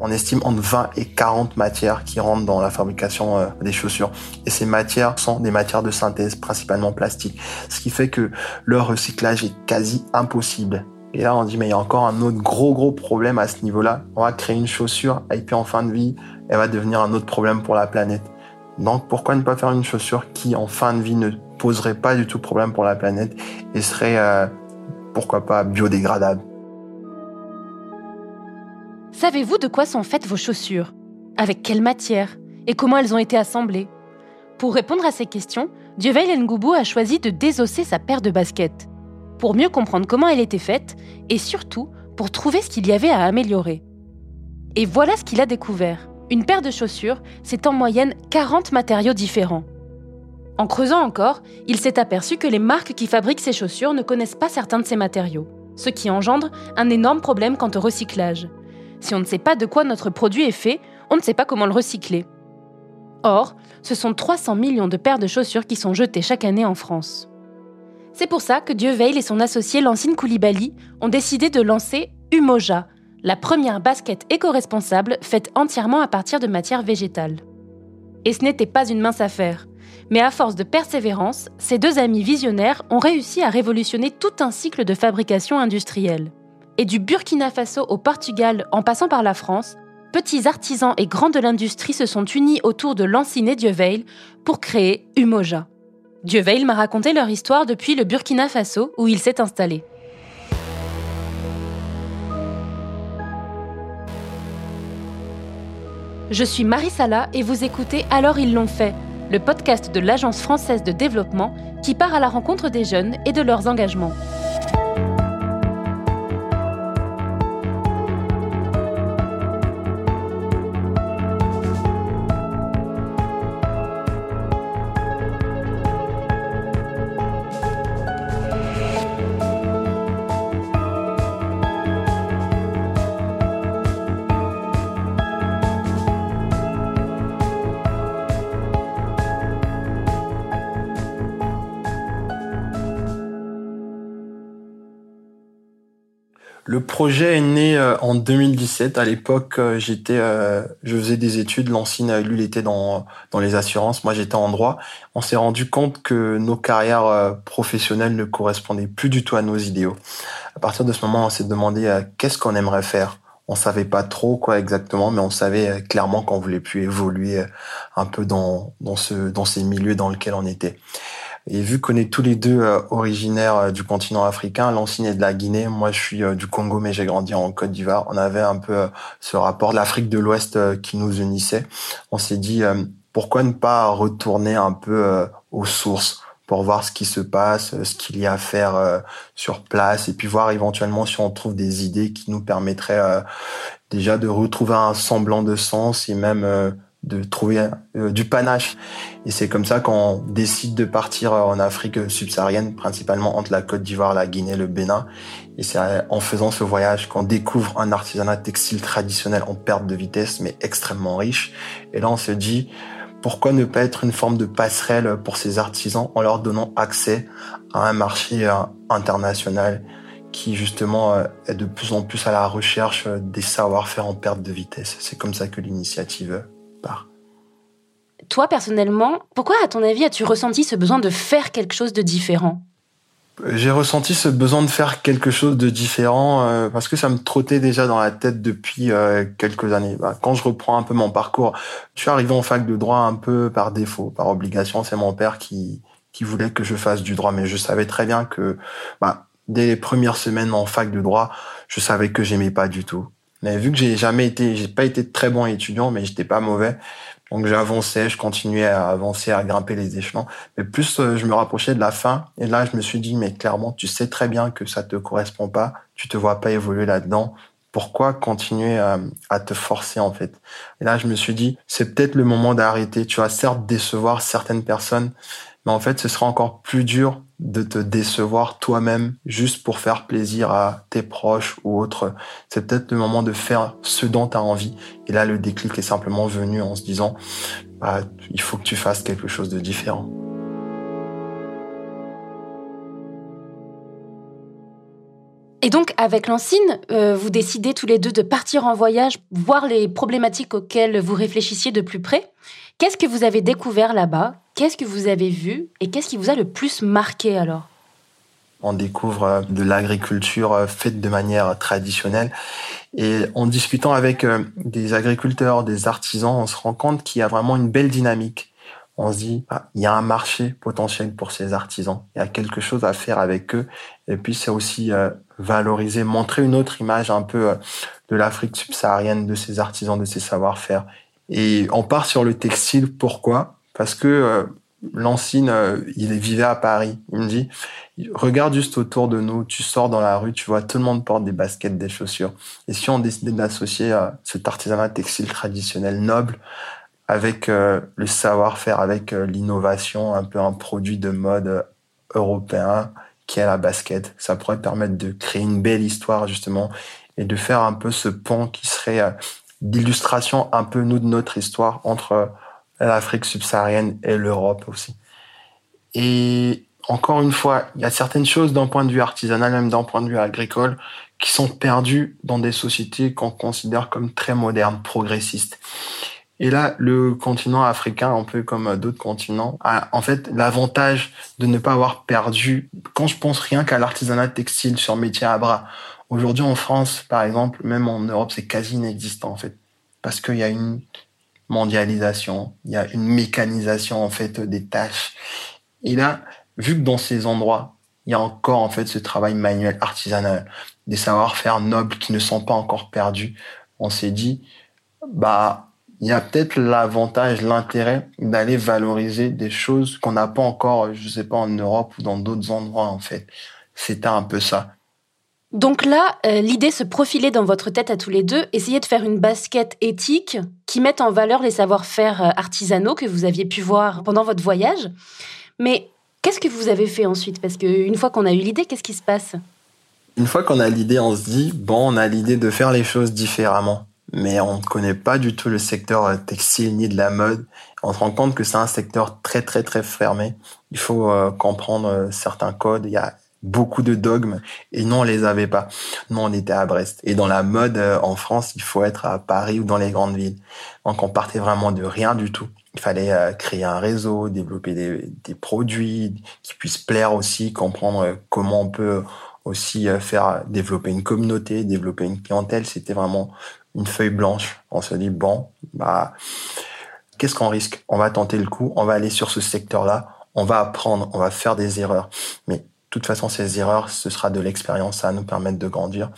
On estime entre 20 et 40 matières qui rentrent dans la fabrication euh, des chaussures. Et ces matières sont des matières de synthèse, principalement plastiques. Ce qui fait que leur recyclage est quasi impossible. Et là, on dit, mais il y a encore un autre gros, gros problème à ce niveau-là. On va créer une chaussure, et puis en fin de vie, elle va devenir un autre problème pour la planète. Donc, pourquoi ne pas faire une chaussure qui, en fin de vie, ne poserait pas du tout problème pour la planète et serait, euh, pourquoi pas, biodégradable? Savez-vous de quoi sont faites vos chaussures? Avec quelle matière? Et comment elles ont été assemblées? Pour répondre à ces questions, Dieveil Ngoubou a choisi de désosser sa paire de baskets, pour mieux comprendre comment elle était faite et surtout pour trouver ce qu'il y avait à améliorer. Et voilà ce qu'il a découvert. Une paire de chaussures, c'est en moyenne 40 matériaux différents. En creusant encore, il s'est aperçu que les marques qui fabriquent ces chaussures ne connaissent pas certains de ces matériaux, ce qui engendre un énorme problème quant au recyclage. Si on ne sait pas de quoi notre produit est fait, on ne sait pas comment le recycler. Or, ce sont 300 millions de paires de chaussures qui sont jetées chaque année en France. C'est pour ça que Dieu Veil et son associé Lancine Koulibaly ont décidé de lancer Umoja, la première basket éco-responsable faite entièrement à partir de matières végétales. Et ce n'était pas une mince affaire. Mais à force de persévérance, ces deux amis visionnaires ont réussi à révolutionner tout un cycle de fabrication industrielle. Et du Burkina Faso au Portugal en passant par la France, petits artisans et grands de l'industrie se sont unis autour de Lanciné Dieveil pour créer Umoja. Dieveil m'a raconté leur histoire depuis le Burkina Faso où il s'est installé. Je suis Marie Sala et vous écoutez Alors ils l'ont fait, le podcast de l'Agence française de développement qui part à la rencontre des jeunes et de leurs engagements. Le projet est né euh, en 2017. À l'époque, euh, j'étais, euh, je faisais des études. Lancine, lui, il était dans dans les assurances. Moi, j'étais en droit. On s'est rendu compte que nos carrières professionnelles ne correspondaient plus du tout à nos idéaux. À partir de ce moment, on s'est demandé qu'est-ce qu'on aimerait faire? On savait pas trop quoi exactement, mais on savait clairement qu'on voulait plus évoluer un peu dans dans ce dans ces milieux dans lesquels on était. Et vu qu'on est tous les deux euh, originaires euh, du continent africain, Lancine est de la Guinée, moi je suis euh, du Congo, mais j'ai grandi en Côte d'Ivoire. On avait un peu ce rapport de l'Afrique de l'Ouest qui nous unissait. On s'est dit pourquoi ne pas retourner un peu aux sources pour voir ce qui se passe, ce qu'il y a à faire sur place, et puis voir éventuellement si on trouve des idées qui nous permettraient déjà de retrouver un semblant de sens et même de trouver euh, du panache. Et c'est comme ça qu'on décide de partir euh, en Afrique subsaharienne, principalement entre la Côte d'Ivoire, la Guinée, le Bénin. Et c'est euh, en faisant ce voyage qu'on découvre un artisanat textile traditionnel en perte de vitesse, mais extrêmement riche. Et là, on se dit, pourquoi ne pas être une forme de passerelle pour ces artisans en leur donnant accès à un marché international qui justement est de plus en plus à la recherche des savoir-faire en perte de vitesse. C'est comme ça que l'initiative toi, personnellement, pourquoi, à ton avis, as-tu ressenti ce besoin de faire quelque chose de différent? J'ai ressenti ce besoin de faire quelque chose de différent euh, parce que ça me trottait déjà dans la tête depuis euh, quelques années. Bah, quand je reprends un peu mon parcours, je suis arrivé en fac de droit un peu par défaut, par obligation. C'est mon père qui qui voulait que je fasse du droit, mais je savais très bien que bah, dès les premières semaines en fac de droit, je savais que j'aimais pas du tout. Mais vu que j'ai jamais été, j'ai pas été très bon étudiant, mais j'étais pas mauvais. Donc j'avançais, je continuais à avancer, à grimper les échelons. Mais plus euh, je me rapprochais de la fin, et là je me suis dit, mais clairement, tu sais très bien que ça te correspond pas, tu te vois pas évoluer là-dedans. Pourquoi continuer à, à, te forcer en fait? Et là je me suis dit, c'est peut-être le moment d'arrêter. Tu vas certes décevoir certaines personnes, en fait ce sera encore plus dur de te décevoir toi-même juste pour faire plaisir à tes proches ou autres. C'est peut-être le moment de faire ce dont tu as envie. Et là, le déclic est simplement venu en se disant, bah, il faut que tu fasses quelque chose de différent. « Et donc, avec Lancine, euh, vous décidez tous les deux de partir en voyage, voir les problématiques auxquelles vous réfléchissiez de plus près. Qu'est-ce que vous avez découvert là-bas? Qu'est-ce que vous avez vu? Et qu'est-ce qui vous a le plus marqué alors? On découvre euh, de l'agriculture euh, faite de manière traditionnelle. Et en discutant avec des agriculteurs, des artisans, on se rend compte qu'il y a vraiment une belle dynamique on se dit, ah, il y a un marché potentiel pour ces artisans. Il y a quelque chose à faire avec eux. Et puis, c'est aussi euh, valoriser, montrer une autre image un peu euh, de l'Afrique subsaharienne, de ses artisans, de ses savoir-faire. Et on part sur le textile. Pourquoi? Parce que euh, Lancine, il vivait à Paris. Il me dit, regarde juste autour de nous, tu sors dans la rue, tu vois, tout le monde porte des baskets, des chaussures. Et si on décidait d'associer cet artisanat textile traditionnel noble avec euh, le savoir-faire, avec euh, l'innovation, un peu un produit de mode euh, européen qui est la basket. Ça pourrait permettre de créer une belle histoire justement et de faire un peu ce pont qui serait d'illustration un peu nous de notre histoire entre l'Afrique subsaharienne et l'Europe aussi. Et encore une fois, il y a certaines choses d'un point de vue artisanal, même d'un point de vue agricole, qui sont perdues dans des sociétés qu'on considère comme très modernes, progressistes. Et là, le continent africain, un peu comme d'autres continents, a en fait l'avantage de ne pas avoir perdu. Quand je pense rien qu'à l'artisanat textile sur métier à bras, aujourd'hui en France, par exemple, même en Europe, c'est quasi inexistant en fait, parce qu'il y a une mondialisation, il y a une mécanisation en fait des tâches. Et là, vu que dans ces endroits, il y a encore en fait ce travail manuel artisanal, des savoir-faire nobles qui ne sont pas encore perdus, on s'est dit, bah il y a peut-être l'avantage, l'intérêt d'aller valoriser des choses qu'on n'a pas encore, je sais pas, en Europe ou dans d'autres endroits, en fait. C'était un peu ça. Donc là, euh, l'idée se profilait dans votre tête à tous les deux, essayer de faire une basket éthique qui mette en valeur les savoir-faire euh, artisanaux que vous aviez pu voir pendant votre voyage. Mais qu'est-ce que vous avez fait ensuite? Parce qu'une fois qu'on a eu l'idée, qu'est-ce qui se passe? Une fois qu'on a l'idée, on se dit, bon, on a l'idée de faire les choses différemment mais on ne connaît pas du tout le secteur euh, textile ni de la mode. On se rend compte que c'est un secteur très très très fermé. Il faut comprendre certains codes. Il y a beaucoup de dogmes et nous on les avait pas. Nous on était à Brest et dans la mode en France il faut être à Paris ou dans les grandes villes. Donc on partait vraiment de rien du tout. Il fallait créer un réseau, développer des, des produits qui puissent plaire aussi, comprendre comment on peut aussi faire développer une communauté, développer une clientèle. C'était vraiment une feuille blanche. On se dit, bon, bah, qu'est-ce qu'on risque? On va tenter le coup, on va aller sur ce secteur-là, on va apprendre, on va faire des erreurs. Mais toute façon, ces erreurs, ce sera de l'expérience, ça va nous permettre de grandir.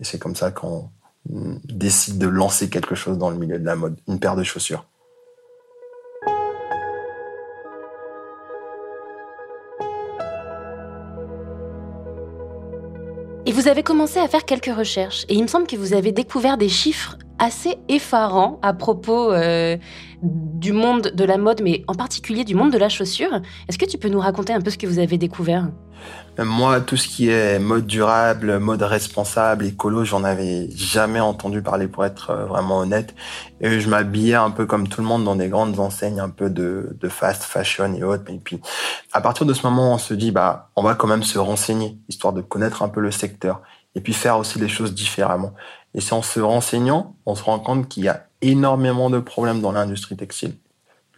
Et c'est comme ça qu'on décide de lancer quelque chose dans le milieu de la mode, une paire de chaussures. Et vous avez commencé à faire quelques recherches. Et il me semble que vous avez découvert des chiffres assez effarants à propos euh, du monde de la mode, mais en particulier du monde de la chaussure. Est-ce que tu peux nous raconter un peu ce que vous avez découvert? Moi, tout ce qui est mode durable, mode responsable, écolo, j'en avais jamais entendu parler pour être euh, vraiment honnête. Et je m'habillais un peu comme tout le monde dans des grandes enseignes, un peu de, de fast fashion et autres. Et puis, à partir de ce moment, on se dit, bah, on va quand même se renseigner, histoire de connaître un peu le secteur et puis faire aussi les choses différemment. Et c'est en se renseignant, on se rend compte qu'il y a énormément de problèmes dans l'industrie textile.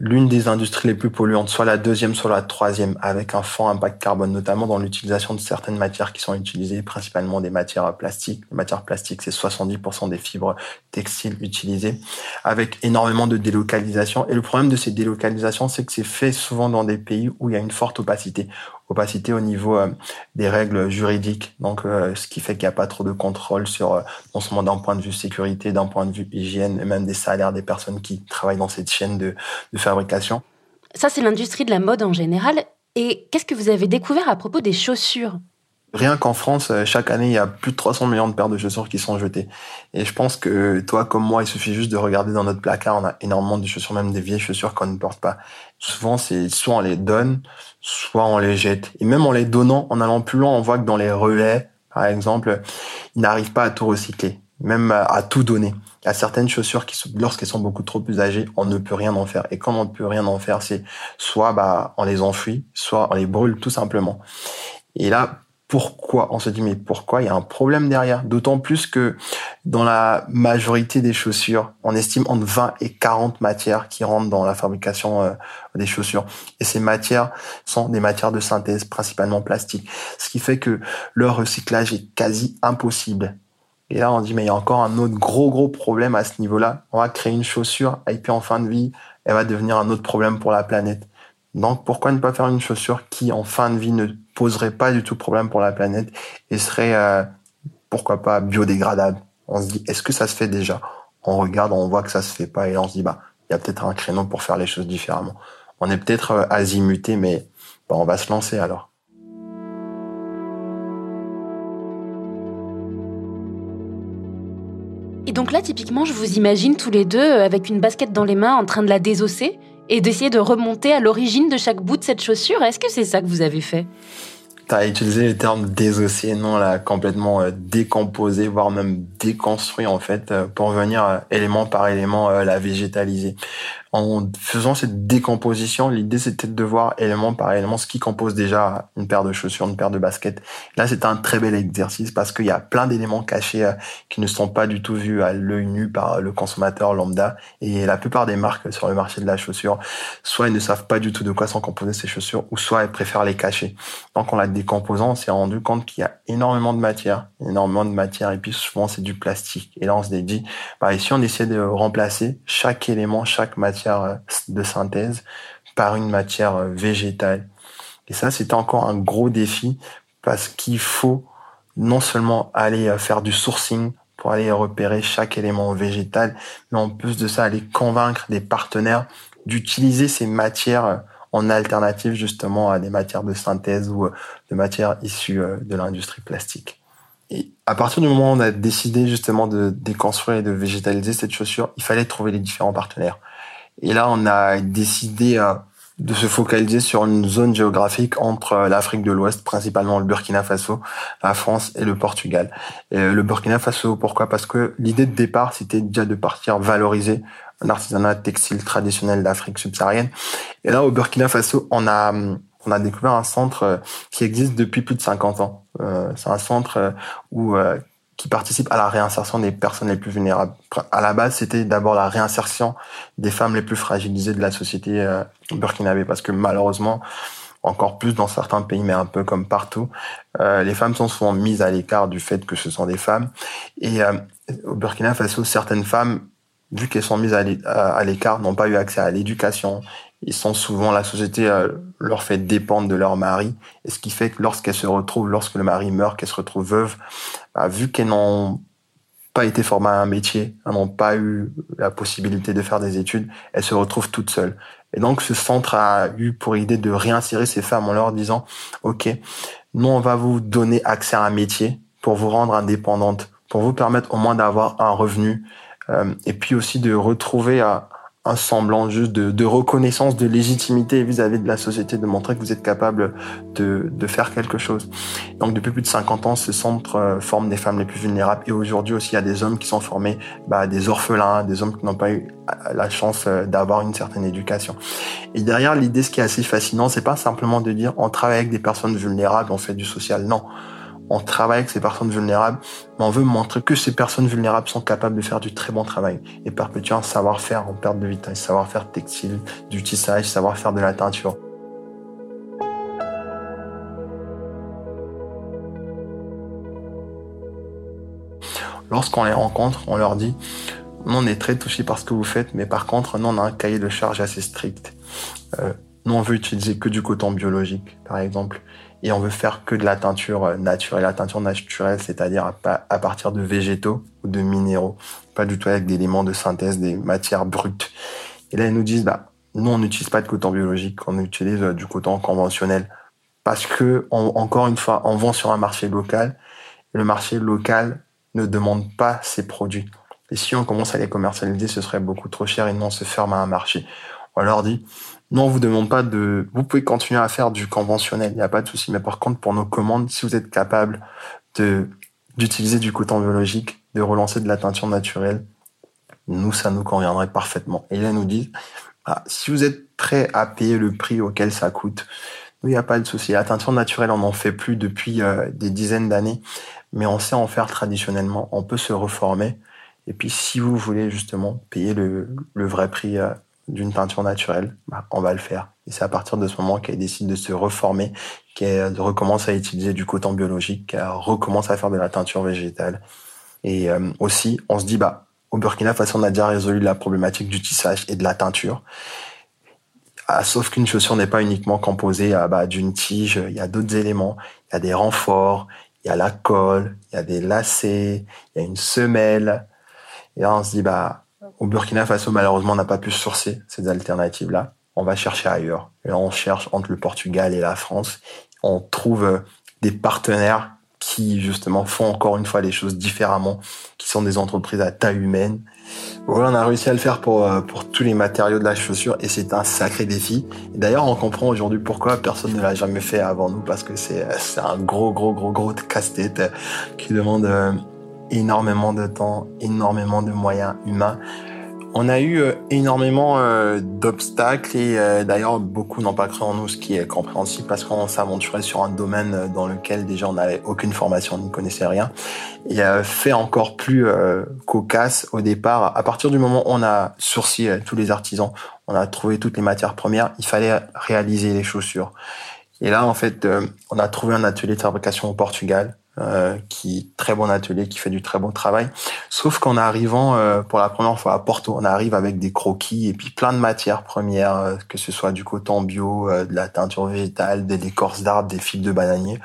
L'une des industries les plus polluantes, soit la deuxième, soit la troisième, avec un fort impact carbone, notamment dans l'utilisation de certaines matières qui sont utilisées, principalement des matières plastiques. Les matières plastiques, c'est 70% des fibres textiles utilisées, avec énormément de délocalisation. Et le problème de ces délocalisations, c'est que c'est fait souvent dans des pays où il y a une forte opacité, opacité au niveau euh, des règles juridiques. Donc, euh, ce qui fait qu'il n'y a pas trop de contrôle sur, euh, non seulement d'un point de vue sécurité, d'un point de vue hygiène, et même des salaires des personnes qui travaillent dans cette chaîne de, de fabrication. Ça, c'est l'industrie de la mode en général. Et qu'est-ce que vous avez découvert à propos des chaussures? Rien qu'en France, chaque année, il y a plus de 300 millions de paires de chaussures qui sont jetées. Et je pense que toi, comme moi, il suffit juste de regarder dans notre placard, on a énormément de chaussures, même des vieilles chaussures qu'on ne porte pas. Souvent, c'est soit on les donne, soit on les jette. Et même en les donnant, en allant plus loin, on voit que dans les relais, par exemple, ils n'arrivent pas à tout recycler, même à tout donner. Il y a certaines chaussures qui, lorsqu'elles sont beaucoup trop plus âgées, on ne peut rien en faire. Et quand on ne peut rien en faire, c'est soit bah, on les enfuit, soit on les brûle tout simplement. Et là, pourquoi On se dit mais pourquoi Il y a un problème derrière? D'autant plus que dans la majorité des chaussures, on estime entre 20 et 40 matières qui rentrent dans la fabrication euh, des chaussures. Et ces matières sont des matières de synthèse, principalement plastique. Ce qui fait que leur recyclage est quasi impossible. Et là, on dit, mais il y a encore un autre gros, gros problème à ce niveau-là. On va créer une chaussure, et puis en fin de vie, elle va devenir un autre problème pour la planète. Donc, pourquoi ne pas faire une chaussure qui, en fin de vie, ne poserait pas du tout problème pour la planète et serait, euh, pourquoi pas, biodégradable? On se dit, est-ce que ça se fait déjà? On regarde, on voit que ça se fait pas et là, on se dit, bah, il y a peut-être un créneau pour faire les choses différemment. On est peut-être euh, azimuté, mais bah, on va se lancer alors. Et donc là, typiquement, je vous imagine tous les deux euh, avec une basket dans les mains en train de la désosser et d'essayer de remonter à l'origine de chaque bout de cette chaussure. Est-ce que c'est ça que vous avez fait? Tu as utilisé le terme non, là, complètement euh, décomposé, voire même déconstruit, en fait, euh, pour venir euh, élément par élément la végétaliser en faisant cette décomposition, l'idée c'était de voir élément par élément ce qui compose déjà une paire de chaussures, une paire de baskets. Là, c'est un très bel exercice parce qu'il y a plein d'éléments cachés euh, qui ne sont pas du tout vus à l'œil nu par le consommateur lambda. Et la plupart des marques sur le marché de la chaussure, soit elles ne savent pas du tout de quoi sont composées ces chaussures, ou soit elles préfèrent les cacher. Donc, en la décomposant, on s'est rendu compte qu'il y a énormément de matière, énormément de matière, et puis souvent c'est du plastique. Et là, on se dit, bah, ici, on essaie de remplacer chaque élément, chaque matière euh, de synthèse par une matière euh, végétale. Et ça, c'est encore un gros défi parce qu'il faut non seulement aller euh, faire du sourcing pour aller repérer chaque élément végétal, mais en plus de ça, aller convaincre des partenaires d'utiliser ces matières en alternative justement à des matières de synthèse ou de matières issues de l'industrie plastique. Et à partir du moment où on a décidé justement de déconstruire et de végétaliser cette chaussure, il fallait trouver les différents partenaires. Et là, on a décidé euh, de se focaliser sur une zone géographique entre euh, l'Afrique de l'Ouest, principalement le Burkina Faso, la France et le Portugal. Et le Burkina Faso, pourquoi? Parce que l'idée de départ, c'était déjà de partir valoriser un artisanat textile traditionnel d'Afrique subsaharienne. Et là, au Burkina Faso, on a on a découvert un centre euh, qui existe depuis plus de 50 ans. c'est un centre où qui participent à la réinsertion des personnes les plus vulnérables. À la base, c'était d'abord la réinsertion des femmes les plus fragilisées de la société euh, burkinabé, parce que malheureusement, encore plus dans certains pays, mais un peu comme partout, euh, les femmes sont souvent mises à l'écart du fait que ce sont des femmes. Et euh, au Burkina Faso, certaines femmes, vu qu'elles sont mises à l'écart, n'ont pas eu accès à l'éducation, ils sont souvent, la société euh, leur fait dépendre de leur mari. Et ce qui fait que lorsqu'elles se retrouvent, lorsque le mari meurt, qu'elles se retrouvent veuves, bah, vu qu'elles n'ont pas été formées à un métier, elles n'ont pas eu la possibilité de faire des études, elles se retrouvent toutes seules. Et donc ce centre a eu pour idée de réinsérer ces femmes en leur disant, OK, nous on va vous donner accès à un métier pour vous rendre indépendante, pour vous permettre au moins d'avoir un revenu, euh, et puis aussi de retrouver à un semblant juste de, reconnaissance, de légitimité vis-à-vis de la société, de montrer que vous êtes capable de, de, faire quelque chose. Donc depuis plus de 50 ans, ce centre euh, forme des femmes les plus vulnérables et aujourd'hui aussi il y a des hommes qui sont formés, bah, des orphelins, des hommes qui n'ont pas eu la chance euh, d'avoir une certaine éducation. Et derrière l'idée, ce qui est assez fascinant, c'est pas simplement de dire on travaille avec des personnes vulnérables, on fait du social. Non on travaille avec ces personnes vulnérables, mais on veut montrer que ces personnes vulnérables sont capables de faire du très bon travail et perpétuer un savoir-faire en perte de vitesse, savoir-faire textile, du tissage, savoir-faire de la teinture. Lorsqu'on les rencontre, on leur dit nous on est très touchés par ce que vous faites, mais par contre nous on a un cahier de charge assez strict. Euh, nous on veut utiliser que du coton biologique, par exemple et on veut faire que de la teinture euh, naturelle. La teinture naturelle, c'est-à-dire à partir de végétaux ou de minéraux, pas du tout avec des éléments de synthèse, des matières brutes. Et là, ils nous disent, bah, nous, on n'utilise pas de coton biologique, on utilise euh, du coton conventionnel. Parce que, encore une fois, on vend sur un marché local. Et le marché local ne demande pas ces produits. Et si on commence à les commercialiser, ce serait beaucoup trop cher et non, on se ferme à un marché. On leur dit, non, on vous demande pas de. Vous pouvez continuer à faire du conventionnel, il n'y a pas de souci. Mais par contre, pour nos commandes, si vous êtes capable de d'utiliser du coton biologique, de relancer de la teinture naturelle, nous, ça nous conviendrait parfaitement. Et là, nous dit, ah, si vous êtes prêt à payer le prix auquel ça coûte, il n'y a pas de souci. La teinture naturelle, on n'en fait plus depuis euh, des dizaines d'années, mais on sait en faire traditionnellement. On peut se reformer. Et puis, si vous voulez justement payer le, vrai prix euh, d'une teinture naturelle, bah, on va le faire. Et c'est à partir de ce moment qu'elle décide de se reformer, qu'elle recommence à utiliser du coton biologique, qu'elle recommence à faire de la teinture végétale. Et euh, aussi, on se dit, bah, au Burkina Faso, on a déjà résolu la problématique du tissage et de la teinture. Ah, sauf qu'une chaussure n'est pas uniquement composée ah, bah, d'une tige, il y a d'autres éléments. Il y a des renforts, il y a la colle, il y a des lacets, il y a une semelle. Et là, on se dit, bah, au Burkina Faso, malheureusement, on n'a pas pu sourcer ces alternatives-là. On va chercher ailleurs. Et là, on cherche entre le Portugal et la France. On trouve euh, des partenaires qui, justement, font encore une fois les choses différemment, qui sont des entreprises à taille humaine, voilà, on a réussi à le faire pour, euh, pour tous les matériaux de la chaussure et c'est un sacré défi. D'ailleurs, on comprend aujourd'hui pourquoi personne ne l'a jamais fait avant nous parce que c'est un gros, gros, gros, gros casse-tête euh, qui demande euh, énormément de temps, énormément de moyens humains. On a eu euh, énormément euh, d'obstacles et euh, d'ailleurs beaucoup n'ont pas cru en nous, ce qui est compréhensible parce qu'on s'aventurait sur un domaine dans lequel déjà on n'avait aucune formation, on ne connaissait rien. Et fait encore plus cocasse au départ, à partir du moment où on a sourcé tous les artisans, on a trouvé toutes les matières premières, il fallait réaliser les chaussures. Et là, en fait, on a trouvé un atelier de fabrication au Portugal euh, qui très bon atelier, qui fait du très bon travail. Sauf qu'en arrivant euh, pour la première fois à Porto, on arrive avec des croquis et puis plein de matières premières, euh, que ce soit du coton bio, de la teinture végétale, des écorces d'arbres, des fibres de bananier.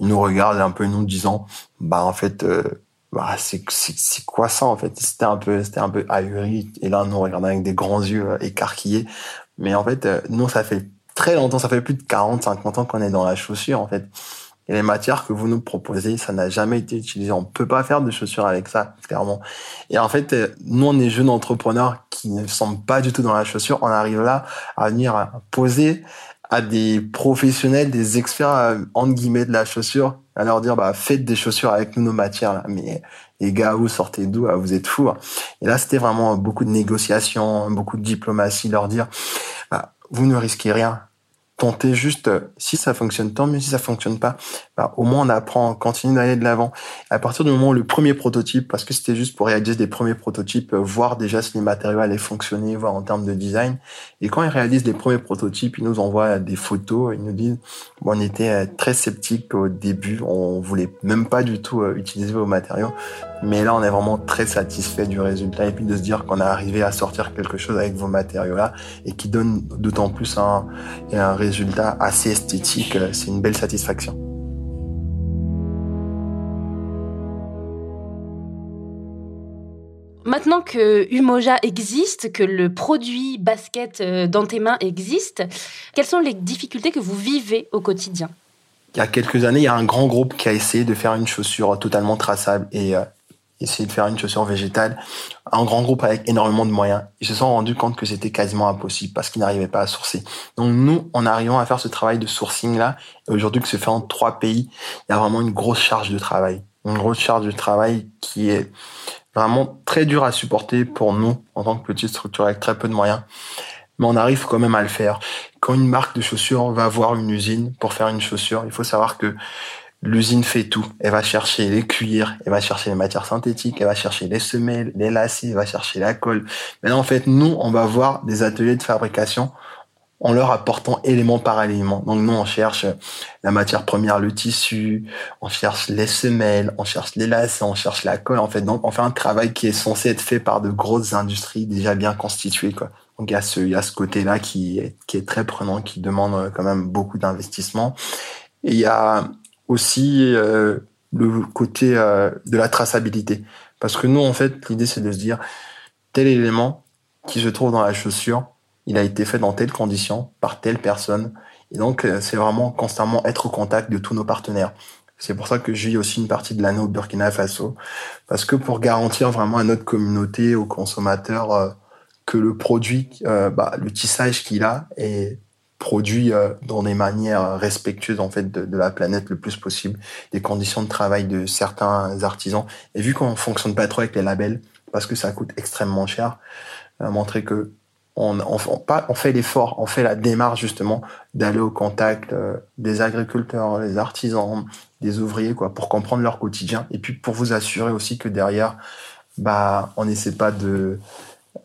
Ils nous regardent un peu nous disant, bah en fait, bah c'est quoi ça en fait? C'était un peu c'était un peu ahuri et là nous regardons avec des grands yeux écarquillés. Mais en fait, nous ça fait très longtemps, ça fait plus de 40, 50 ans qu'on est dans la chaussure en fait. Et les matières que vous nous proposez, ça n'a jamais été utilisé. On peut pas faire de chaussures avec ça, clairement. Et en fait, euh, nous, on est jeunes entrepreneurs qui ne sommes pas du tout dans la chaussure. On arrive là à venir poser à des professionnels, des experts, euh, entre guillemets, de la chaussure, à leur dire, bah, faites des chaussures avec nous, nos matières. Mais, les gars, vous sortez d'où? Ah, vous êtes fous. Hein. Et là, c'était vraiment beaucoup de négociations, beaucoup de diplomatie, leur dire, bah, vous ne risquez rien tenter juste, euh, si ça fonctionne, tant mieux si ça fonctionne pas, bah, au moins on apprend, on continue d'aller de l'avant. À partir du moment où le premier prototype, parce que c'était juste pour réaliser des premiers prototypes, euh, voir déjà si les matériaux allaient fonctionner, voir en termes de design. Et quand ils réalisent les premiers prototypes, ils nous envoient des photos, ils nous disent, bon, on était euh, très sceptiques au début, on voulait même pas du tout utiliser vos matériaux, mais là on est vraiment très satisfait du résultat et puis de se dire qu'on a arrivé à sortir quelque chose avec vos matériaux là et qui donne d'autant plus un, un résultat assez esthétique, c'est une belle satisfaction. Maintenant que Umoja existe, que le produit basket euh, dans tes mains existe, quelles sont les difficultés que vous vivez au quotidien? Il y a quelques années, il y a un grand groupe qui a essayé de faire une chaussure totalement traçable et euh, essayer de faire une chaussure végétale, un grand groupe avec énormément de moyens. Ils se sont rendus compte que c'était quasiment impossible parce qu'ils n'arrivaient pas à sourcer. Donc nous, en arrivant à faire ce travail de sourcing là, aujourd'hui que se fait en trois pays, il y a vraiment une grosse charge de travail. Une grosse charge de travail qui est vraiment très dure à supporter pour nous en tant que petite structure avec très peu de moyens. Mais on arrive quand même à le faire. Quand une marque de chaussures va voir une usine pour faire une chaussure, il faut savoir que L'usine fait tout. Elle va chercher les cuirs, elle va chercher les matières synthétiques, elle va chercher les semelles, les lacets, elle va chercher la colle. Maintenant, en fait, nous, on va voir des ateliers de fabrication en leur apportant élément par élément. Donc nous, on cherche la matière première, le tissu, on cherche les semelles, on cherche les lacets, on cherche la colle. En fait, donc on fait un travail qui est censé être fait par de grosses industries déjà bien constituées. Quoi. Donc il y a ce, ce côté-là qui est, qui est très prenant, qui demande quand même beaucoup d'investissement. Et il y a aussi euh, le côté euh, de la traçabilité. Parce que nous, en fait, l'idée, c'est de se dire, tel élément qui se trouve dans la chaussure, il a été fait dans telle condition, par telle personne. Et donc, euh, c'est vraiment constamment être au contact de tous nos partenaires. C'est pour ça que j'ai aussi une partie de l'année au Burkina Faso. Parce que pour garantir vraiment à notre communauté, aux consommateurs, que le produit, bah, le tissage qu'il a est produit euh, dans des manières respectueuses en fait de, la planète le plus possible, des conditions de travail de certains artisans. Et vu qu'on fonctionne pas trop avec les labels, parce que ça coûte extrêmement cher, à montrer que on, on, fait l'effort, on fait la démarche justement d'aller au contact euh, des agriculteurs, des artisans, des ouvriers, quoi, pour comprendre leur quotidien et puis pour vous assurer aussi que derrière, bah, on n'essaie pas de,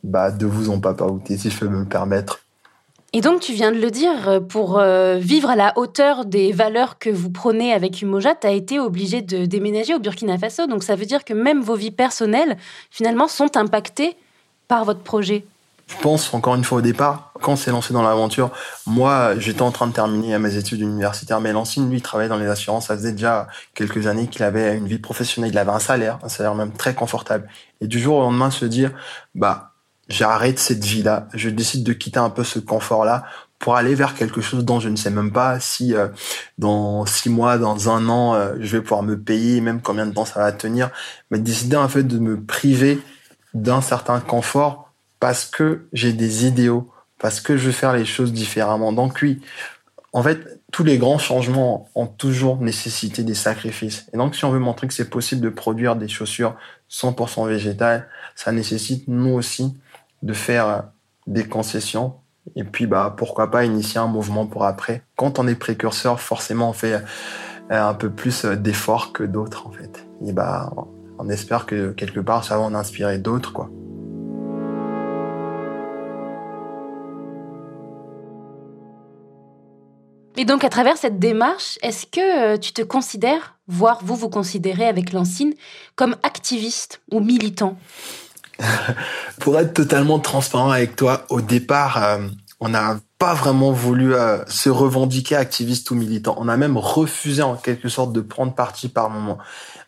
bah, de vous en papaouter, si je peux me le permettre. Et donc, tu viens de le dire, euh, pour euh, vivre à la hauteur des valeurs que vous prenez avec Umoja, tu as été obligé de déménager au Burkina Faso. Donc, ça veut dire que même vos vies personnelles, finalement, sont impactées par votre projet. Je pense, encore une fois au départ, quand on s'est lancé dans l'aventure, moi, j'étais en train de terminer mes études universitaires, mais Lancine, lui, il travaillait dans les assurances. Ça faisait déjà quelques années qu'il avait une vie professionnelle. Il avait un salaire, un salaire même très confortable. Et du jour au lendemain, se dire, bah, j'arrête cette vie-là, je décide de quitter un peu ce confort-là pour aller vers quelque chose dont je ne sais même pas si euh, dans six mois, dans un an, euh, je vais pouvoir me payer, même combien de temps ça va tenir, mais décider en fait de me priver d'un certain confort parce que j'ai des idéaux, parce que je veux faire les choses différemment. Donc oui, en fait, tous les grands changements ont toujours nécessité des sacrifices. Et donc si on veut montrer que c'est possible de produire des chaussures 100% végétales, ça nécessite nous aussi de faire des concessions et puis bah pourquoi pas initier un mouvement pour après. Quand on est précurseur, forcément on fait euh, un peu plus d'efforts que d'autres en fait. Et bah on espère que quelque part ça va en inspirer d'autres quoi. Et donc, à travers cette démarche, est-ce que euh, tu te considères, voire vous vous considérez avec Lancine, comme activiste ou militant? Pour être totalement transparent avec toi, au départ, euh, on n'a pas vraiment voulu euh, se revendiquer activiste ou militant. On a même refusé en quelque sorte de prendre parti par moment.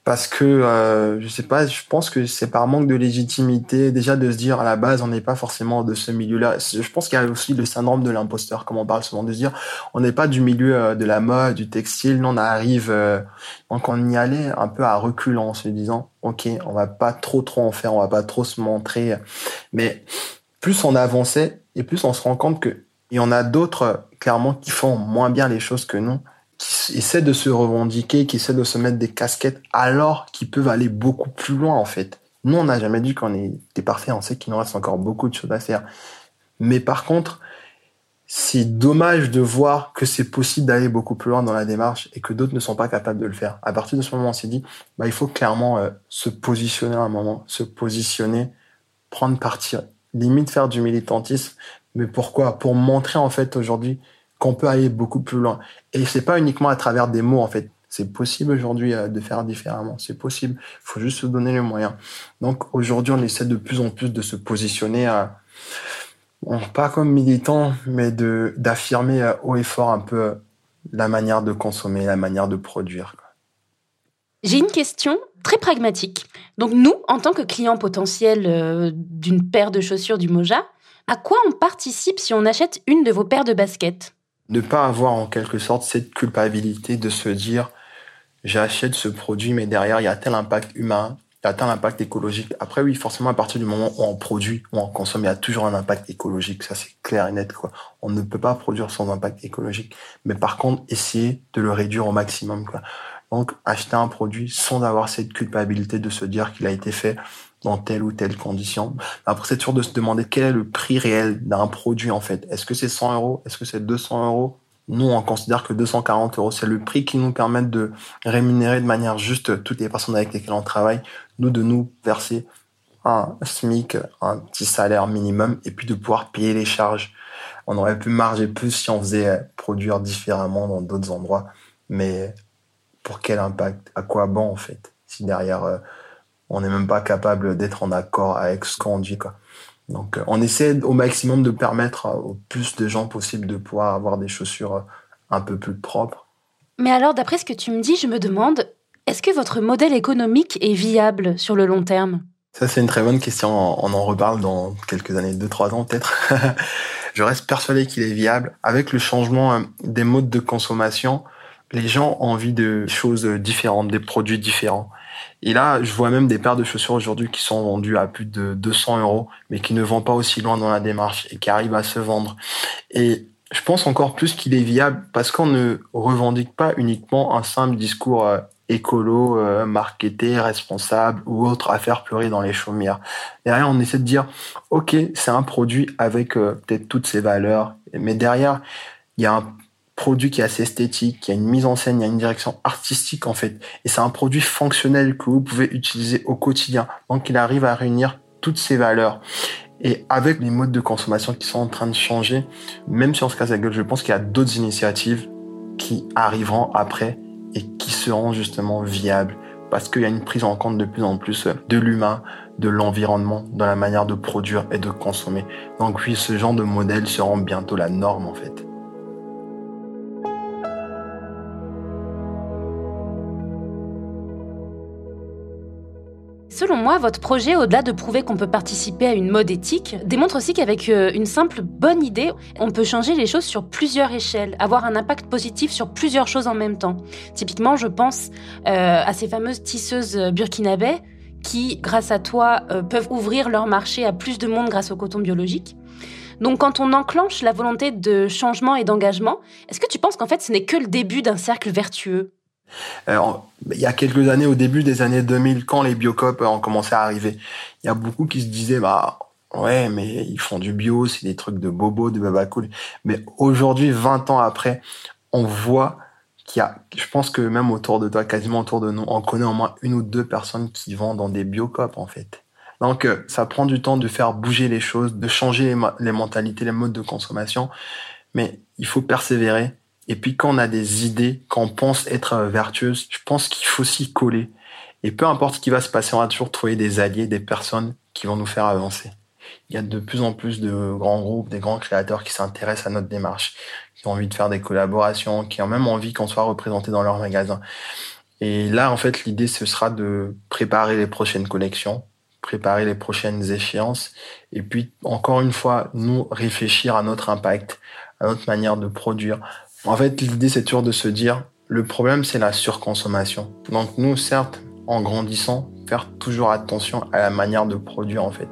Parce que, euh, je sais pas, je pense que c'est par manque de légitimité, déjà de se dire à la base, on n'est pas forcément de ce milieu-là. Je pense qu'il y a aussi le syndrome de l'imposteur, comme on parle souvent, de se dire, on n'est pas du milieu euh, de la mode, du textile, nous on arrive, donc on y allait un peu à reculant en se disant, ok, on va pas trop trop en faire, on va pas trop se montrer. Mais plus on avançait, et plus on se rend compte que il y en a d'autres clairement qui font moins bien les choses que nous, qui essaient de se revendiquer, qui essaient de se mettre des casquettes alors qu'ils peuvent aller beaucoup plus loin en fait. Nous, on n'a jamais dit qu'on était parfait, on sait qu'il nous reste encore beaucoup de choses à faire. Mais par contre, c'est dommage de voir que c'est possible d'aller beaucoup plus loin dans la démarche et que d'autres ne sont pas capables de le faire. À partir de ce moment, on s'est dit, bah, il faut clairement euh, se positionner à un moment, se positionner, prendre parti, limite faire du militantisme. Mais pourquoi? Pour montrer en fait aujourd'hui qu'on peut aller beaucoup plus loin. Et c'est pas uniquement à travers des mots en fait. C'est possible aujourd'hui euh, de faire différemment. C'est possible. Il faut juste se donner les moyens. Donc aujourd'hui, on essaie de plus en plus de se positionner à, pas comme militant, mais de d'affirmer euh, haut et fort un peu euh, la manière de consommer, la manière de produire. J'ai une question très pragmatique. Donc nous, en tant que clients potentiels d'une paire de chaussures du Moja, à quoi on participe si on achète une de vos paires de baskets? Ne pas avoir en quelque sorte cette culpabilité de se dire j'achète ce produit, mais derrière, il y a tel impact humain, il y a tel impact écologique. Après, oui, forcément, à partir du moment où on produit, où on consomme, il y a toujours un impact écologique. Ça, c'est clair et net. Quoi. On ne peut pas produire sans impact écologique. Mais par contre, essayer de le réduire au maximum. Quoi. Donc, acheter un produit sans avoir cette culpabilité de se dire qu'il a été fait dans telle ou telle condition. Après, c'est toujours de se demander quel est le prix réel d'un produit, en fait. Est-ce que c'est 100 euros? Est-ce que c'est 200 euros? Nous, on considère que 240 euros, c'est le prix qui nous permet de rémunérer de manière juste toutes les personnes avec lesquelles on travaille. Nous, de nous verser un SMIC, un petit salaire minimum, et puis de pouvoir payer les charges. On aurait pu marger plus si on faisait produire différemment dans d'autres endroits. Mais pour quel impact? À quoi bon en fait Si derrière euh, on n'est même pas capable d'être en accord avec ce qu'on dit quoi. Donc euh, on essaie au maximum de permettre au plus de gens possible de pouvoir avoir des chaussures euh, un peu plus propres. Mais alors d'après ce que tu me dis, je me demande est-ce que votre modèle économique est viable sur le long terme? Ça c'est une très bonne question, on en reparle dans quelques années, deux trois ans peut-être. je reste persuadé qu'il est viable avec le changement des modes de consommation les gens ont envie de choses différentes, des produits différents. Et là, je vois même des paires de chaussures aujourd'hui qui sont vendues à plus de 200 euros, mais qui ne vont pas aussi loin dans la démarche et qui arrivent à se vendre. Et je pense encore plus qu'il est viable parce qu'on ne revendique pas uniquement un simple discours euh, écolo, euh, marketé, responsable ou autre à faire pleurer dans les chaumières. Derrière, on essaie de dire, ok, c'est un produit avec euh, peut-être toutes ses valeurs, mais derrière, il y a un produit qui est assez esthétique, qui a une mise en scène, il y a une direction artistique en fait, et c'est un produit fonctionnel que vous pouvez utiliser au quotidien. Donc, il arrive à réunir toutes ces valeurs. Et avec les modes de consommation qui sont en train de changer, même si on se casse la gueule, je pense qu'il y a d'autres initiatives qui arriveront après et qui seront justement viables parce qu'il y a une prise en compte de plus en plus de l'humain, de l'environnement dans la manière de produire et de consommer. Donc oui, ce genre de modèle seront bientôt la norme en fait. Selon moi, votre projet, au-delà de prouver qu'on peut participer à une mode éthique, démontre aussi qu'avec euh, une simple bonne idée, on peut changer les choses sur plusieurs échelles, avoir un impact positif sur plusieurs choses en même temps. Typiquement, je pense euh, à ces fameuses tisseuses euh, burkinabè qui, grâce à toi, peuvent ouvrir leur marché à plus de monde grâce au coton biologique. Donc quand on enclenche la volonté de changement et d'engagement, est-ce que tu penses qu'en fait ce n'est que le début d'un cercle vertueux? Il y a quelques années, au début des années 2000, quand les biocopes ont commencé à arriver, il y a beaucoup qui se disaient, bah, ouais, mais ils font du bio, c'est des trucs de bobo, de baba cool. Mais aujourd'hui, 20 ans après, on voit qu'il y a, je pense que même autour de toi, quasiment autour de nous, on connaît au moins une ou deux personnes qui vont dans des biocopes, en fait. Donc, euh, ça prend du temps de faire bouger les choses, de changer les mentalités, les modes de consommation. Mais il faut persévérer et puis quand on a des idées, qu'on pense être vertueuses, je pense qu'il faut s'y coller. Et peu importe ce qui va se passer, on va toujours trouver des alliés, des personnes qui vont nous faire avancer. Il y a de plus en plus de grands groupes, des grands créateurs qui s'intéressent à notre démarche, qui ont envie de faire des collaborations, qui ont même envie qu'on soit représenté dans leur magasin. Et là, en fait, l'idée, ce sera de préparer les prochaines collections, préparer les prochaines échéances, et puis, encore une fois, nous réfléchir à notre impact, à notre manière de produire, en fait, l'idée, c'est toujours de se dire, le problème, c'est la surconsommation. Donc nous, certes, en grandissant, faire toujours attention à la manière de produire, en fait.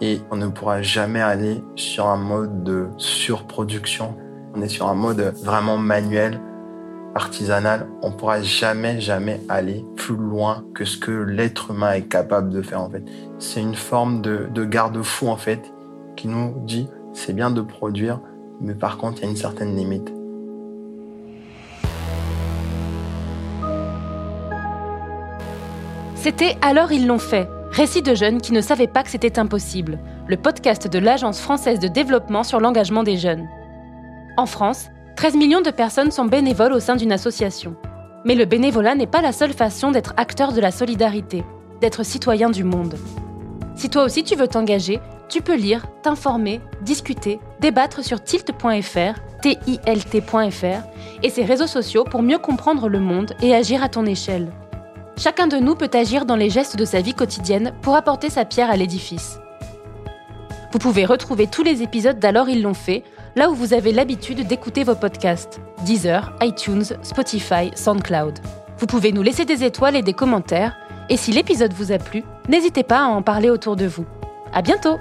Et on ne pourra jamais aller sur un mode de surproduction. On est sur un mode vraiment manuel, artisanal. On pourra jamais, jamais aller plus loin que ce que l'être humain est capable de faire, en fait. C'est une forme de, de garde-fou, en fait, qui nous dit, c'est bien de produire, mais par contre, il y a une certaine limite. C'était Alors ils l'ont fait, récit de jeunes qui ne savaient pas que c'était impossible, le podcast de l'Agence française de développement sur l'engagement des jeunes. En France, 13 millions de personnes sont bénévoles au sein d'une association. Mais le bénévolat n'est pas la seule façon d'être acteur de la solidarité, d'être citoyen du monde. Si toi aussi tu veux t'engager, tu peux lire, t'informer, discuter, débattre sur tilt.fr, tilt.fr et ses réseaux sociaux pour mieux comprendre le monde et agir à ton échelle. Chacun de nous peut agir dans les gestes de sa vie quotidienne pour apporter sa pierre à l'édifice. Vous pouvez retrouver tous les épisodes d'Alors ils l'ont fait, là où vous avez l'habitude d'écouter vos podcasts Deezer, iTunes, Spotify, SoundCloud. Vous pouvez nous laisser des étoiles et des commentaires, et si l'épisode vous a plu, n'hésitez pas à en parler autour de vous. À bientôt!